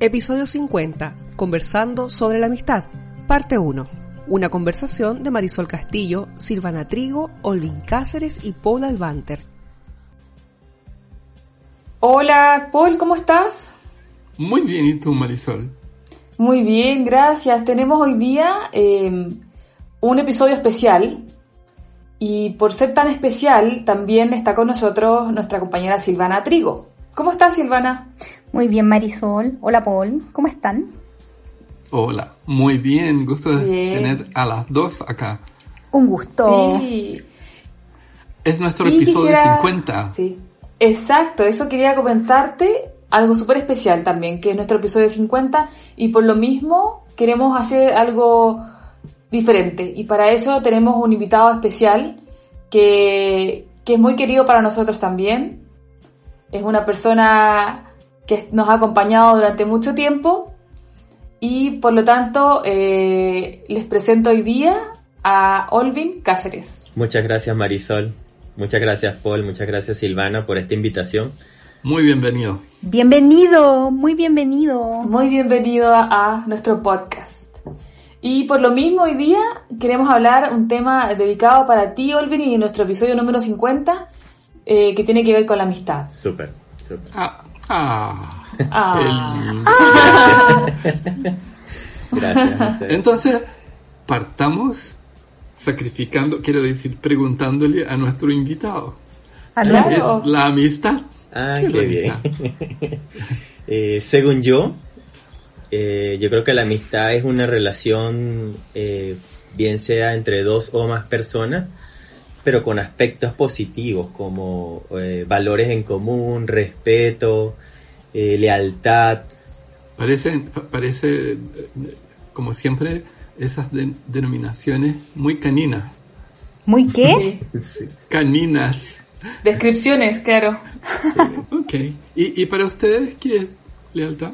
Episodio 50. Conversando sobre la amistad. Parte 1. Una conversación de Marisol Castillo, Silvana Trigo, Olvin Cáceres y Paul Alvanter. Hola, Paul, ¿cómo estás? Muy bien, ¿y tú, Marisol? Muy bien, gracias. Tenemos hoy día eh, un episodio especial y por ser tan especial también está con nosotros nuestra compañera Silvana Trigo. ¿Cómo estás, Silvana? Muy bien, Marisol. Hola, Paul. ¿Cómo están? Hola, muy bien. Gusto de Bien. tener a las dos acá. Un gusto. Sí. Es nuestro Y episodio quisiera- 50. Sí, exacto, eso quería comentarte, algo súper especial también, que es nuestro episodio 50 y por lo mismo queremos hacer algo diferente y para eso tenemos un invitado especial que, que es muy querido para nosotros también. Es una persona que nos ha acompañado durante mucho tiempo y por lo tanto eh, les presento hoy día a Olvin Cáceres. Muchas gracias Marisol, muchas gracias Paul, muchas gracias Silvana por esta invitación. Muy bienvenido. Bienvenido, muy bienvenido. Muy bienvenido a, a nuestro podcast. Y por lo mismo hoy día queremos hablar un tema dedicado para ti, Olvin, y nuestro episodio número 50, eh, que tiene que ver con la amistad. Súper, súper. Ah, ah, Ah. lindo. Gracias. Entonces, partamos sacrificando, quiero decir, preguntándole a nuestro invitado. A ¿Qué Claro. es la amistad? Ah, ¿Qué bien. amistad? Eh, según yo, eh, yo creo que la amistad es una relación, eh, bien sea entre dos o más personas, pero con aspectos positivos como eh, valores en común, respeto, eh, lealtad. Parece, parece, como siempre, esas de- denominaciones muy caninas. ¿Muy qué? Sí. Caninas. Descripciones, claro. Ok. ¿Y, y para ustedes qué es lealtad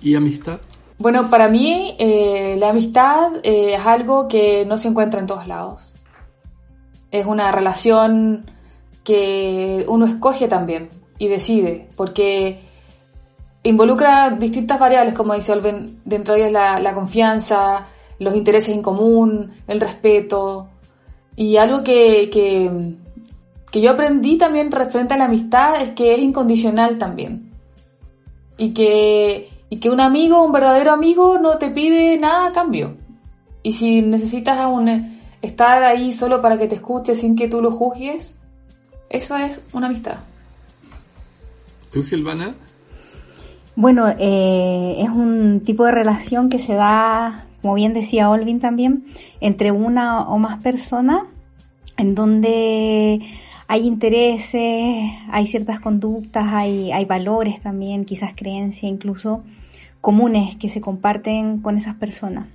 y amistad? Bueno, para mí eh, la amistad eh, es algo que no se encuentra en todos lados. Es una relación que uno escoge también y decide, porque involucra distintas variables, como dice Olven, dentro de ellas la, confianza, los intereses en común, el respeto, y algo que, que, que yo aprendí también referente a la amistad es que es incondicional también y que, y que un amigo, un verdadero amigo, no te pide nada a cambio. Y si necesitas aún eh, estar ahí solo para que te escuche sin que tú lo juzgues, eso es una amistad. ¿Tú, Silvana? Bueno, eh, es un tipo de relación que se da, como bien decía Olvin también, entre una o más personas, en donde hay intereses, hay ciertas conductas, hay, hay valores también, quizás creencias incluso comunes que se comparten con esas personas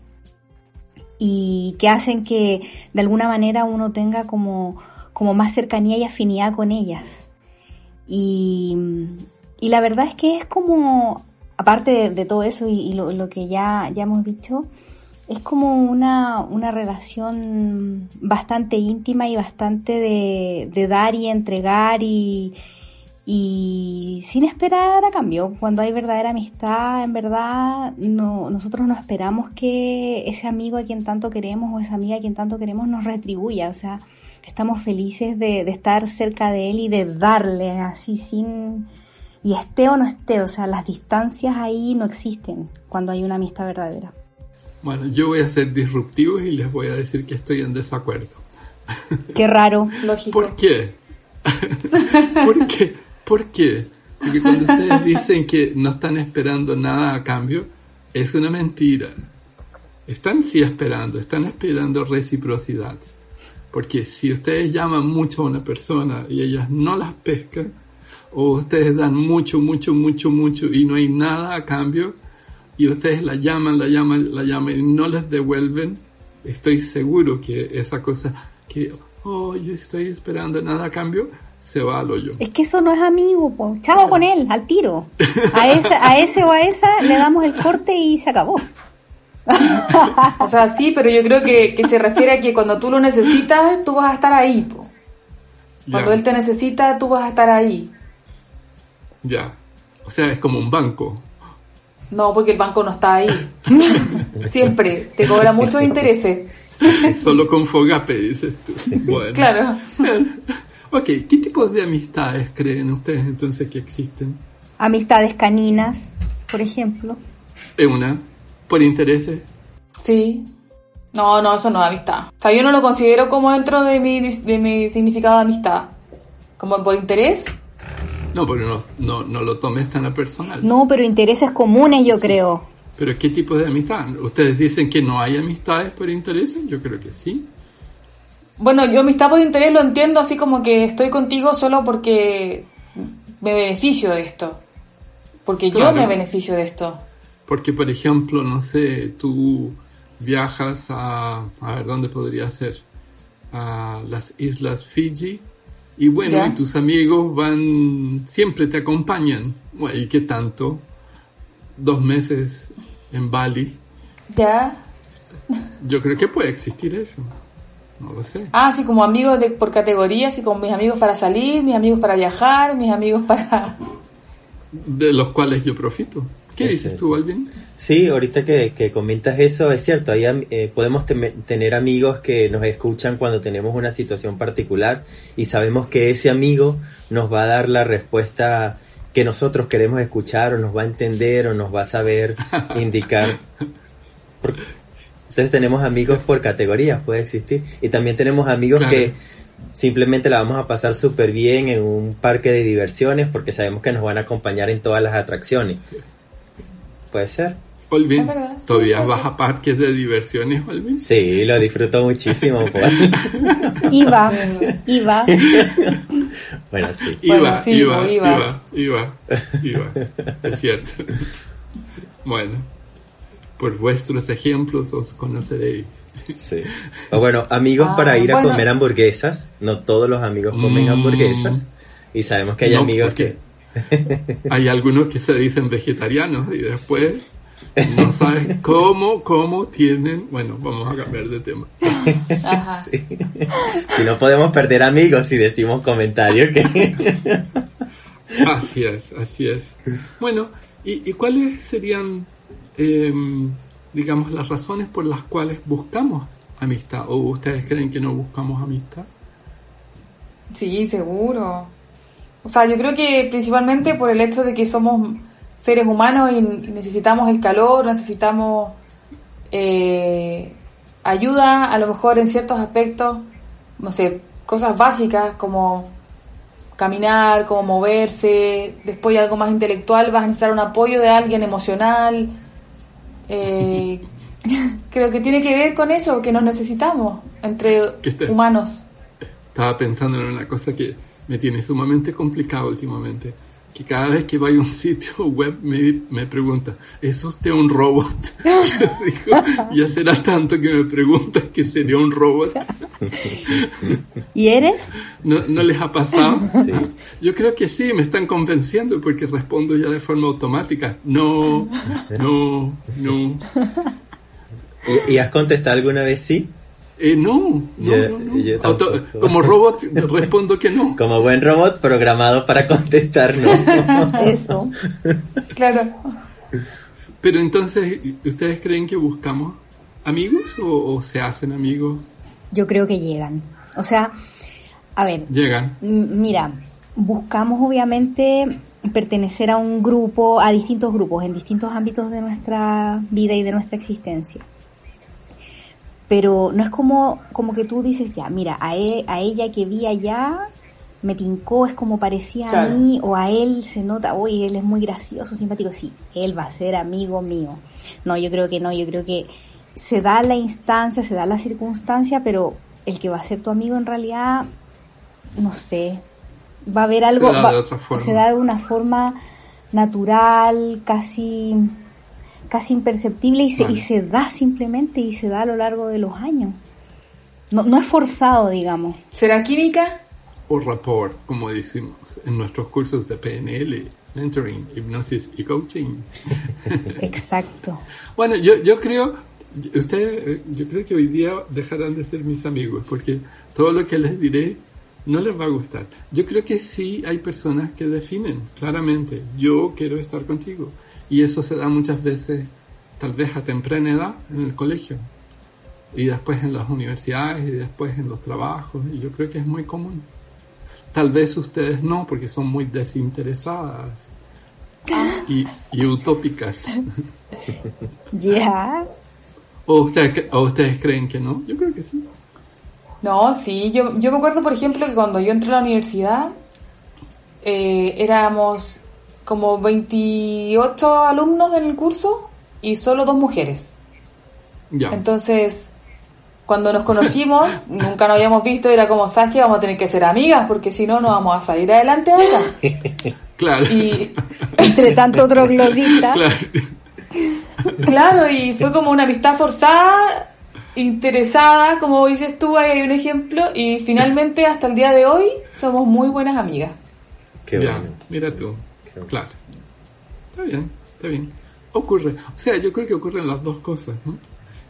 y que hacen que de alguna manera uno tenga como, como más cercanía y afinidad con ellas. Y, y la verdad es que es como, aparte de, todo eso y, y lo, lo que ya, ya hemos dicho, es como una, una relación bastante íntima y bastante de, de dar y entregar y, y sin esperar a cambio. Cuando hay verdadera amistad, en verdad, no, nosotros no esperamos que ese amigo a quien tanto queremos o esa amiga a quien tanto queremos nos retribuya. O sea, estamos felices de, de estar cerca de él y de darle así sin... Y esté o no esté, o sea, las distancias ahí no existen cuando hay una amistad verdadera. Bueno, yo voy a ser disruptivo y les voy a decir que estoy en desacuerdo. Qué raro. Lógico. ¿Por qué? ¿Por qué? ¿Por qué? Porque cuando ustedes dicen que no están esperando nada a cambio, es una mentira. Están sí esperando, están esperando reciprocidad. Porque si ustedes llaman mucho a una persona y ellas no las pescan, o ustedes dan mucho, mucho, mucho, mucho y no hay nada a cambio, y ustedes la llaman, la llaman, la llaman y no les devuelven, estoy seguro que esa cosa que, oh, yo estoy esperando nada a cambio, se va al hoyo. Es que eso no es amigo, po. chavo con él, al tiro. A ese, a ese o a esa le damos el corte y se acabó. o sea, sí, pero yo creo que, que, se refiere a que cuando tú lo necesitas, tú vas a estar ahí. Po. Cuando él te necesita, tú vas a estar ahí. Ya. O sea, es como un banco. No, porque el banco no está ahí. Siempre. Te cobra muchos intereses. Solo con Fogape, dices tú. Bueno. Claro. Ok, ¿qué tipos de amistades creen ustedes entonces que existen? Amistades caninas, por ejemplo. ¿Es una? ¿Por intereses? Sí. No, no, eso no es amistad. O sea, yo no lo considero como dentro de mi, de mi significado de amistad. Como por interés. No, pero no, no, no lo tomes tan a personal. No, pero intereses comunes yo creo. ¿Pero qué tipo de amistad? ¿Ustedes dicen que no hay amistades por intereses? Yo creo que sí. Bueno, yo amistad por interés lo entiendo así como que estoy contigo solo porque me beneficio de esto. Porque yo me beneficio de esto. Porque, por ejemplo, no sé, tú viajas a, a ver, ¿dónde podría ser? A las Islas Fiji. Y bueno, y tus amigos van, siempre te acompañan. ¿Y qué tanto? Dos meses en Bali. Ya. Yo creo que puede existir eso. No lo sé. Ah, sí, como amigos de, por categorías, y como mis amigos para salir, mis amigos para viajar, mis amigos para... De los cuales yo profito. ¿Qué dices tú, Alvin? Sí, ahorita que, que comentas eso, es cierto, ahí eh, podemos tener amigos que nos escuchan cuando tenemos una situación particular y sabemos que ese amigo nos va a dar la respuesta que nosotros queremos escuchar o nos va a entender o nos va a saber indicar. Entonces tenemos amigos por categorías, puede existir. Y también tenemos amigos que simplemente la vamos a pasar súper bien en un parque de diversiones porque sabemos que nos van a acompañar en todas las atracciones. Puede ser. Olvin, ¿todavía vas a parques de diversiones, Olvin? Sí, lo disfruto muchísimo. Pues. iba, iba. Bueno, sí. Iba, iba, iba, iba, iba, Es cierto. Bueno, por vuestros ejemplos os conoceréis. Sí. O bueno, amigos para ir a comer hamburguesas. No todos los amigos comen hamburguesas. Y sabemos que hay amigos que hay algunos que se dicen vegetarianos y después no sabes cómo, cómo tienen. Bueno, vamos a cambiar de tema. Si no podemos perder amigos si decimos comentarios que. así es, así es. Bueno, ¿y, cuáles serían, em, digamos, las razones por las cuales buscamos amistad? ¿O ustedes creen que no buscamos amistad? Sí, seguro. O sea, yo creo que principalmente por el hecho de que somos seres humanos y necesitamos el calor, necesitamos eh, ayuda, a lo mejor en ciertos aspectos, no sé, cosas básicas como caminar, como moverse, después algo más intelectual, vas a necesitar un apoyo de alguien emocional. Eh, creo que tiene que ver con eso, que nos necesitamos entre humanos. Estaba pensando en una cosa que me tiene sumamente complicado últimamente. Que cada vez que vaya a un sitio web me, me pregunta, ¿es usted un robot? Yo digo, ya será tanto que me preguntas que sería un robot. ¿Y eres? ¿No, ¿No, les ha pasado? Yo creo que sí, me están convenciendo porque respondo ya de forma automática. No, no, no. ¿Y, ¿Y has contestado alguna vez sí? Eh, no, no, como robot respondo que no. Como buen robot programado para contestar no. Eso. claro. Pero entonces, ¿ustedes creen que buscamos amigos o, se hacen amigos? Yo creo que llegan. O sea, a ver. Llegan. Mira, buscamos obviamente pertenecer a un grupo, a distintos grupos, en distintos ámbitos de nuestra vida y de nuestra existencia pero no es como, como que tú dices, ya, mira, a, e, a ella que vi allá me tincó, es como parecía a mí, o a él se nota, uy, él es muy gracioso, simpático, sí, él va a ser amigo mío. No, yo creo que no, yo creo que se da la instancia, se da la circunstancia, pero el que va a ser tu amigo en realidad, no sé, va a haber algo, se da, de, otra forma. se da de una forma natural, casi casi imperceptible y se, Vale. y se da simplemente y se da a lo largo de los años. No, no es forzado, digamos. ¿Será química? O rapport, como decimos en nuestros cursos de PNL, mentoring, hipnosis y coaching. Exacto. Bueno, yo, yo creo, ustedes, yo creo que hoy día dejarán de ser mis amigos, porque todo lo que les diré no les va a gustar. Yo creo que sí hay personas que definen claramente, yo quiero estar contigo. Y eso se da muchas veces, tal vez a temprana edad, en el colegio. Y después en las universidades y después en los trabajos. Y yo creo que es muy común. Tal vez ustedes no, porque son muy desinteresadas y, y utópicas. Ya. ¿O ustedes, ¿O ustedes creen que no? Yo creo que sí. No, sí, yo, yo me acuerdo, por ejemplo, que cuando yo entré a la universidad, eh, éramos como 28 alumnos en el curso y solo dos mujeres. Ya. Entonces, cuando nos conocimos, nunca nos habíamos visto, era como, ¿sabes qué? Vamos a tener que ser amigas, porque si no, no vamos a salir adelante de acá. claro. Y, Entre tanto troglodita. claro. Claro, y fue como una amistad forzada, interesada, como dices tú, ahí hay un ejemplo, y finalmente, hasta el día de hoy, somos muy buenas amigas. Qué Ya, bueno. mira tú. Qué bueno. Claro. Está bien, está bien. Ocurre. O sea, yo creo que ocurren las dos cosas, ¿no?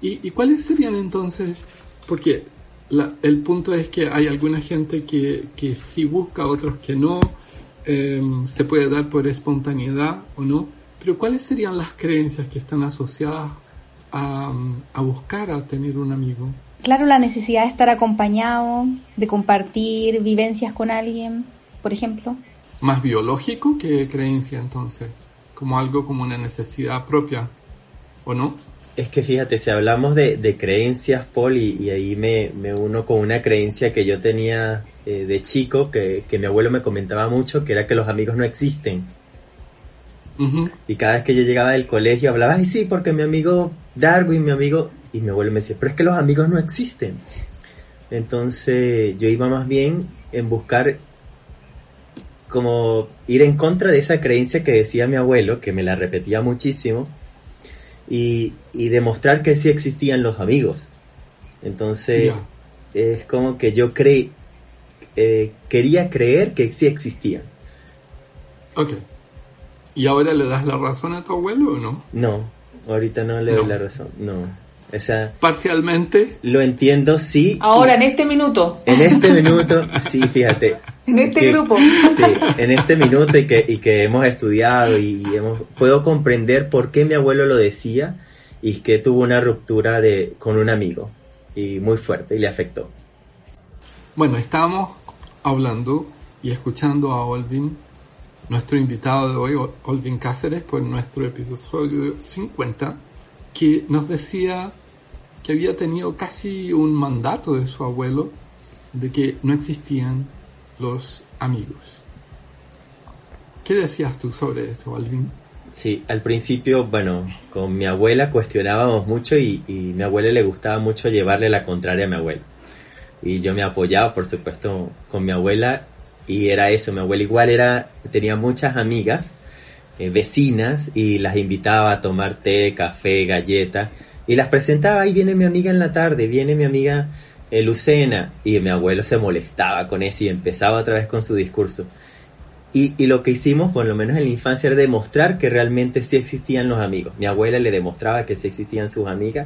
¿Y, y cuáles serían entonces? Porque la- el punto es que hay alguna gente que, que sí busca, otros que no. em, se puede dar por espontaneidad o no. Pero ¿cuáles serían las creencias que están asociadas a, a buscar a tener un amigo? Claro, la necesidad de estar acompañado, de compartir vivencias con alguien, por ejemplo. Más biológico que creencia entonces. Como algo como una necesidad propia. ¿O no? Es que fíjate, si hablamos de, de creencias, Paul, y, y ahí me, me uno con una creencia que yo tenía eh, de chico, que, que mi abuelo me comentaba mucho, que era que los amigos no existen. Ujú. Y cada vez que yo llegaba del colegio hablaba, ay sí, porque mi amigo Darwin, mi amigo... Y mi abuelo me decía, pero es que los amigos no existen. Entonces yo iba más bien en buscar como ir en contra de esa creencia que decía mi abuelo, que me la repetía muchísimo, y, y demostrar que sí existían los amigos. Entonces es como que yo creí, eh, quería creer que sí existían. Ok. ¿Y ahora le das la razón a tu abuelo o no? No, ahorita no le doy la razón, no. O sea, Parcialmente. lo entiendo, sí. Ahora, y en este minuto, en este minuto, sí, fíjate. en este que- grupo. Sí, en este minuto y que, y que hemos estudiado y hemos, puedo comprender por qué mi abuelo lo decía y que tuvo una ruptura de, con un amigo y muy fuerte y le afectó. Bueno, estábamos hablando y escuchando a Olvin, nuestro invitado de hoy, Ol- Olvin Cáceres, por nuestro episodio 50, que nos decía que había tenido casi un mandato de su abuelo de que no existían los amigos. ¿Qué decías tú sobre eso, Olvin? Sí, al principio, bueno, con mi abuela cuestionábamos mucho y, y mi abuela le gustaba mucho llevarle la contraria a mi abuelo. Y yo me apoyaba, por supuesto, con mi abuela y era eso, mi abuela igual era, tenía muchas amigas, eh, vecinas y las invitaba a tomar té, café, galleta y las presentaba, ahí viene mi amiga en la tarde, viene mi amiga eh, Lucena y mi abuelo se molestaba con eso y empezaba otra vez con su discurso. Y, y lo que hicimos, por lo menos en la infancia, era demostrar que realmente sí existían los amigos. Mi abuela le demostraba que sí existían sus amigas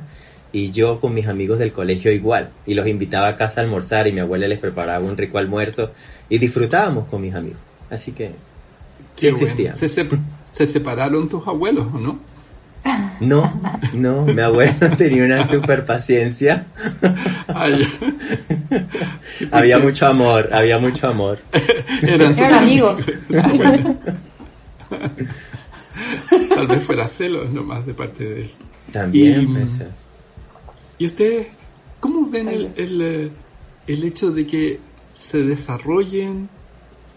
y yo con mis amigos del colegio igual. Y los invitaba a casa a almorzar y mi abuela les preparaba un rico almuerzo y disfrutábamos con mis amigos. Así que sí bueno. existían. ¿Se, sep- se separaron tus abuelos o no? No, no, mi abuela tenía una super paciencia. Sí, Había mucho amor, había mucho amor. Eran, amigos. Bueno. Tal vez fuera celos nomás de parte de él. También, Y-. ¿Y ustedes cómo ven el, el, eh, el hecho de que se desarrollen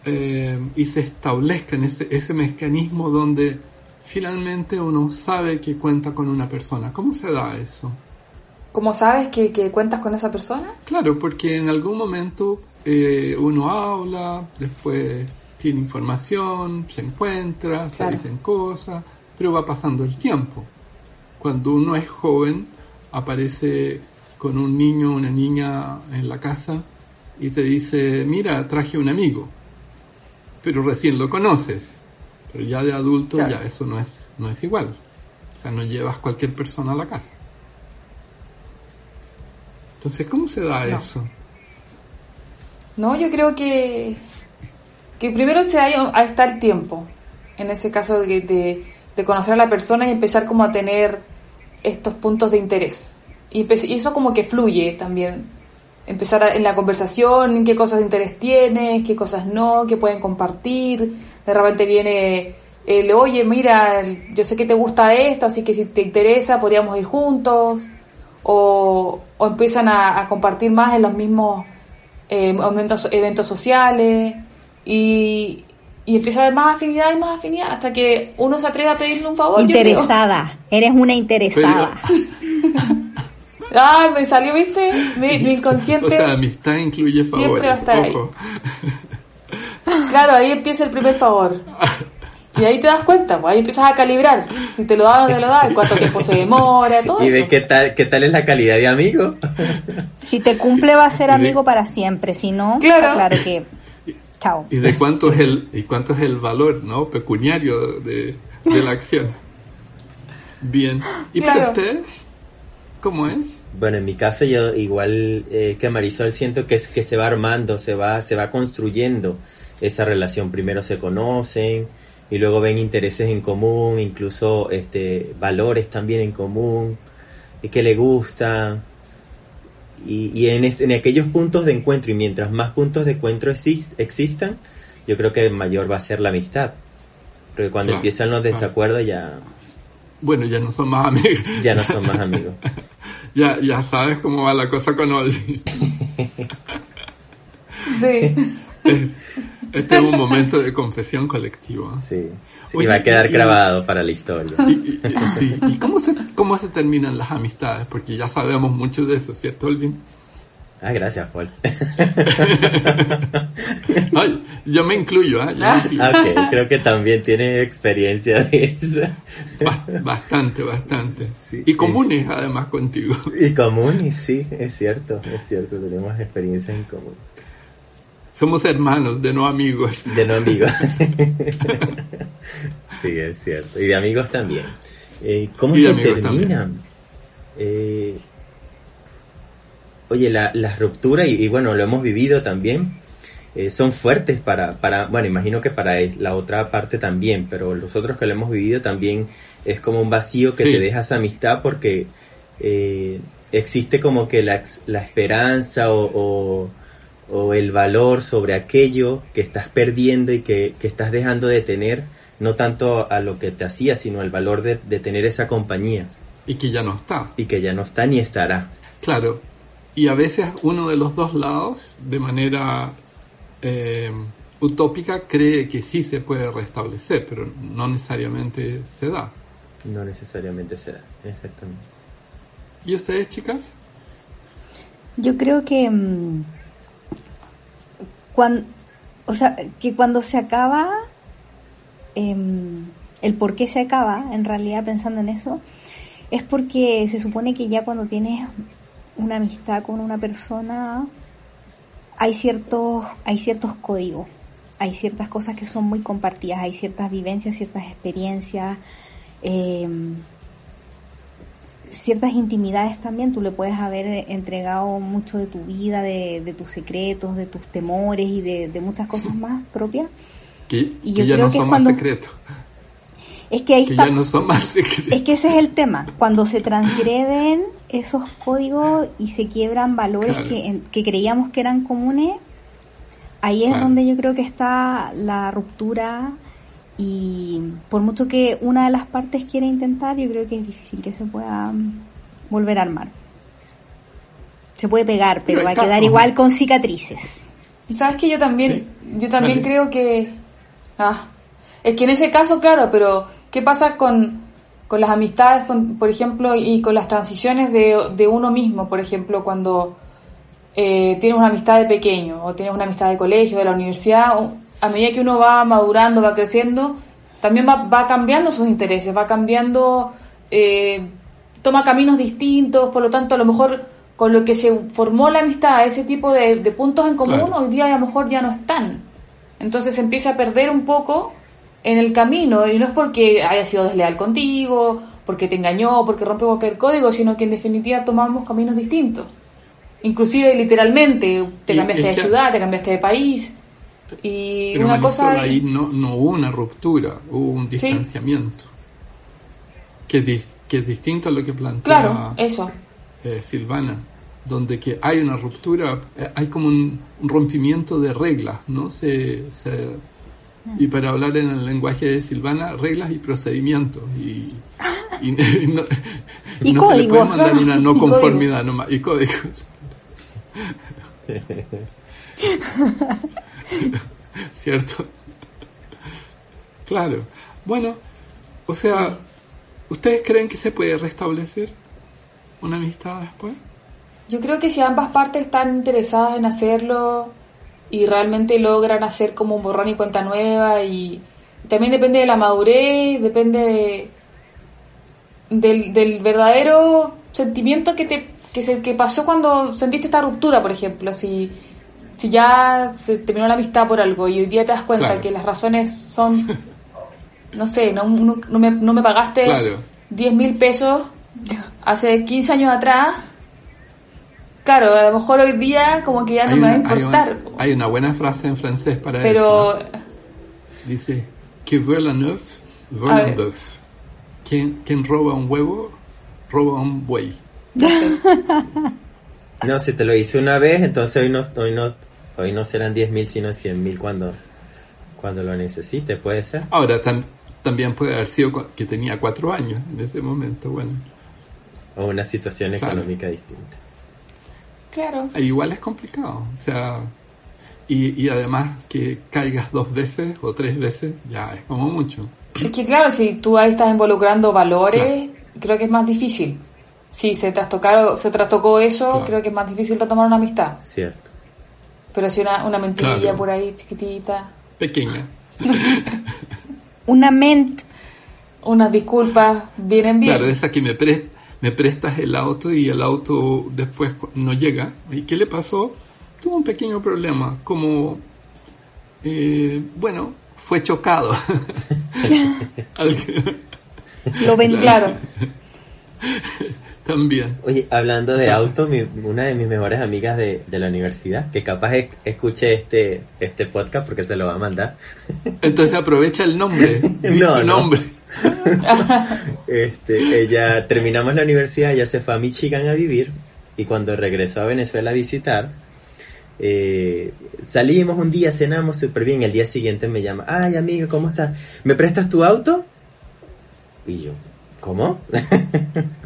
eh, y se establezcan ese, ese mecanismo donde finalmente uno sabe que cuenta con una persona? ¿Cómo se da eso? ¿Cómo sabes que, que cuentas con esa persona? Claro, porque en algún momento eh, uno habla, después tiene información, se encuentra, se dicen cosas, pero va pasando el tiempo. cuando uno es joven, aparece con un niño o una niña en la casa y te dice, mira, traje un amigo, pero recién lo conoces, pero ya de adulto ya eso no es, no es igual, o sea, no llevas cualquier persona a la casa. Entonces, ¿cómo se da eso? No, yo creo que, que primero se ha, está el tiempo, en ese caso de, de, de, conocer a la persona y empezar como a tener estos puntos de interés. Y, eso como que fluye también. Empezar en la conversación, qué cosas de interés tienes, qué cosas no, qué pueden compartir. De repente viene el, oye, mira, yo sé que te gusta esto, así que si te interesa podríamos ir juntos. O, empiezan a, compartir más en los mismos eh, eventos, eventos sociales y, y empieza a haber más afinidad y más afinidad hasta que uno se atreve a pedirle un favor. Interesada, eres una interesada. ah, me salió, viste, mi, inconsciente. O sea, amistad incluye favores. Siempre va a estar ahí. Claro, ahí empieza el primer favor. Y ahí te das cuenta, pues ahí empiezas a calibrar. Si te lo da o no te lo da, cuánto tiempo se demora, todo y ves qué tal, qué tal es la calidad de amigo. Si te cumple va a ser amigo para siempre, si no, claro, claro que chao. ¿Y de cuánto es el, y cuánto es el valor, no? Pecuniario de, de la acción. Bien. ¿Y para ustedes? ¿Cómo es? Bueno, en mi caso yo igual eh, que Marisol siento que, es, que se va armando, se va, se va construyendo esa relación. Primero se conocen, y luego ven intereses en común, incluso este, valores también en común, y que le gusta. Y, y en, en, aquellos puntos de encuentro, y mientras más puntos de encuentro existan, yo creo que mayor va a ser la amistad. Porque cuando empiezan los desacuerdos ya... Bueno, ya no son más amigos. Ya no son más amigos. ya, ya sabes cómo va la cosa con Oli. sí. Este es un momento de confesión colectiva. Sí. y va a quedar grabado para la historia. Y, y, cómo, se, cómo se terminan las amistades? Porque ya sabemos mucho de eso, ¿cierto, Olvin? Ah, gracias, Paul. Ay, yo me incluyo, ¿eh? Ok, creo que también tiene experiencia de eso. Bastante, bastante. y comunes, además, contigo. Y comunes, sí, es cierto, es cierto, tenemos experiencias en común. Somos hermanos, de no amigos. De no amigos. sí, es cierto. Y de amigos también. Eh, ¿Cómo se terminan? Eh, oye, las la rupturas, y, bueno, lo hemos vivido también, eh, son fuertes para, para, bueno, imagino que para la otra parte también, pero los otros que lo hemos vivido también es como un vacío que te dejas amistad porque existe como que la, la esperanza o o el valor sobre aquello que estás perdiendo y que, estás dejando de tener, no tanto a lo que te hacía, sino el valor de, tener esa compañía. Y que ya no está. Y que ya no está ni estará. Claro. Y a veces uno de los dos lados, de manera eh, utópica, cree que sí se puede restablecer, pero no necesariamente se da. No necesariamente se da, exactamente. ¿Y ustedes, chicas? Yo creo que... Mm, cuando, o sea, que cuando se acaba, em, el por qué se acaba, en realidad pensando en eso, es porque se supone que ya cuando tienes una amistad con una persona, hay ciertos, hay ciertos códigos, hay ciertas cosas que son muy compartidas, hay ciertas vivencias, ciertas experiencias. Eh, ciertas intimidades también, tú le puedes haber entregado mucho de tu vida, de, tus secretos, de tus temores y de, muchas cosas más propias. Que, y ya no son más secretos. Es que ahí ya no son más secretos. Es que ese es el tema, cuando se transgreden esos códigos y se quiebran valores que, que creíamos que eran comunes, ahí es donde yo creo que está la ruptura y por mucho que una de las partes quiera intentar, yo creo que es difícil que se pueda mm, volver a armar. Se puede pegar, pero, va a quedar igual con cicatrices. Y sabes que yo también, yo también creo que, ah, es que en ese caso, claro, pero ¿qué pasa con, con las amistades, por ejemplo, y con las transiciones de, de uno mismo, por ejemplo, cuando eh, tienes una amistad de pequeño o tienes una amistad de colegio, de la universidad, a medida que uno va madurando, va creciendo, también va, cambiando sus intereses, va cambiando eh, toma caminos distintos, por lo tanto a lo mejor con lo que se formó la amistad, ese tipo de, de puntos en común, Claro. hoy día a lo mejor ya no están. Entonces se empieza a perder un poco en el camino y no es porque haya sido desleal contigo, porque te engañó, porque rompe cualquier código, sino que en definitiva tomamos caminos distintos. Inclusive literalmente, te cambiaste de ciudad, te cambiaste de país. Y Pero una Marisol, cosa... ahí no, no hubo una ruptura, hubo un distanciamiento. Que, es di- que es distinto a lo que plantea Claro, eso. eh, Silvana, donde que hay una ruptura, eh, hay como un, un rompimiento de reglas, ¿no? Se, se- y para hablar en el lenguaje de Silvana, reglas y procedimientos. Y, y, y no, Y no se le puede mandar una no conformidad nomás. Y códigos. ¿Cierto? Claro. Bueno, o sea, ¿ustedes creen que se puede restablecer una amistad después? Yo creo que si ambas partes están interesadas en hacerlo y realmente logran hacer como un borrón y cuenta nueva y también depende de la madurez, depende de- del, verdadero sentimiento que te que se que pasó cuando sentiste esta ruptura, por ejemplo, si si ya se terminó la amistad por algo y hoy día te das cuenta Claro. que las razones son no sé, no, no, no me, no me pagaste Claro. 10 mil pesos hace 15 años atrás, claro, a lo mejor hoy día como que ya no hay, me va a una, hay importar. una- hay una buena frase en francés para pero eso. Dice, que vuela neuf, vuela un bœuf. Quien, quien roba un huevo, roba un buey. No, si te lo hice una vez, entonces hoy no, hoy no, hoy no serán 10.000 sino 100.000 cuando, cuando lo necesite, puede ser. Ahora, tam- también puede haber sido que tenía cuatro años en ese momento. Bueno, O una situación Claro. económica distinta. claro, e igual es complicado. O sea, y, y además que caigas dos veces o tres veces, ya es como mucho. es que claro, si tú ahí estás involucrando valores, creo que es más difícil. Si se trastocaron, se trastocó eso, Claro. creo que es más difícil retomar una amistad. Cierto. Pero si una, una mentirilla Claro. por ahí chiquitita, Pequeña. Una ment. unas disculpas vienen bien. Claro, esa que me, pres- me prestas el auto y el auto después no llega. ¿Y qué le pasó? Tuvo un pequeño problema, como, eh, bueno, fue chocado. Lo ven Claro. Oye, hablando de auto, mi- una de mis mejores amigas de, de la universidad, que capaz es- escuche este, este podcast porque se lo va a mandar, Entonces aprovecha el nombre. di No, su no. nombre. este, ella terminamos la universidad, ella se fue a Michigan a vivir y cuando regresó a Venezuela a visitar, eh, salimos un día, cenamos súper bien, el día siguiente me llama, ay amigo, ¿cómo estás? ¿Me prestas tu auto? Y yo, ¿cómo?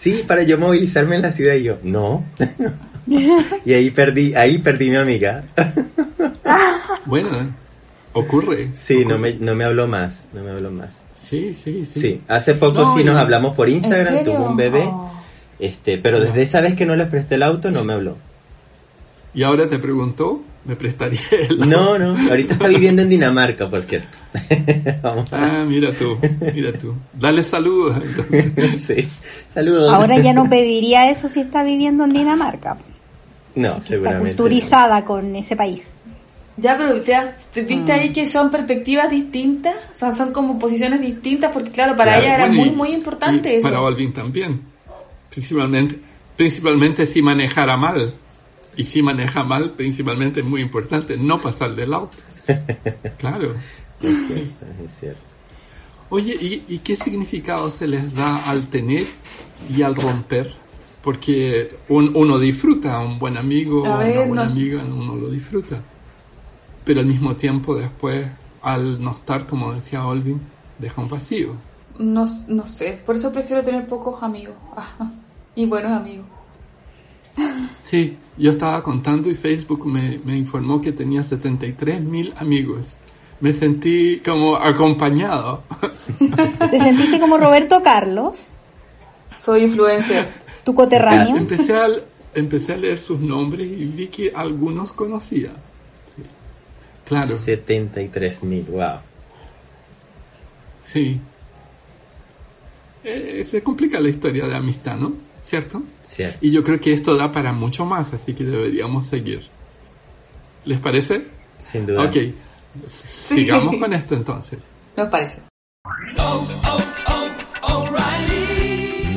sí, para yo movilizarme en la ciudad y yo, no. y ahí perdí, ahí perdí mi amiga. Bueno, ocurre. sí, no me, no me habló más, no me habló más. Sí, sí, sí. Sí, hace poco No, sí nos hablamos por ¿En Instagram, tuvo un bebé. Oh. Este, pero desde esa vez que no le presté el auto no me habló. Y ahora te preguntó, ¿me prestaría el auto? No, no, ahorita está viviendo en Dinamarca, por cierto. Vamos. Ah, mira tú, mira tú. Dale saludos entonces. Sí. Saludos. Ahora ya no pediría eso si está viviendo en Dinamarca. No, que está seguramente. culturizada con ese país. Ya, pero te, viste ahí que son perspectivas distintas, o sea, son como posiciones distintas, porque claro, para Claro, ella era Bueno, muy, y- muy importante y eso. Para Balvin también. Principalmente, principalmente si manejara mal. Y si maneja mal, principalmente es muy importante no pasar del auto. Claro. no. Es cierto, es cierto. Oye, ¿y, y qué significado se les da al tener y al romper? Porque un- uno disfruta, un buen amigo, A ver, una buena nos- amiga, uno lo disfruta. Pero al mismo tiempo después, al no estar, como decía Olvin, deja un vacío. No, no sé, por eso prefiero tener pocos amigos y buenos amigos. Sí, yo estaba contando y Facebook me, me informó que tenía 73 mil amigos. Me sentí como acompañado. ¿Te sentiste como Roberto Carlos, Soy influencer. tu coterráneo? empecé, a, empecé a leer sus nombres y vi que algunos conocía. Sí. Claro, 73 mil, wow. sí. eh, se complica la historia de amistad, ¿no? ¿Cierto? Cierto. Y yo creo que esto da para mucho más, así que deberíamos seguir. ¿Les parece? Sin duda. Ok, sigamos con esto entonces. Nos parece.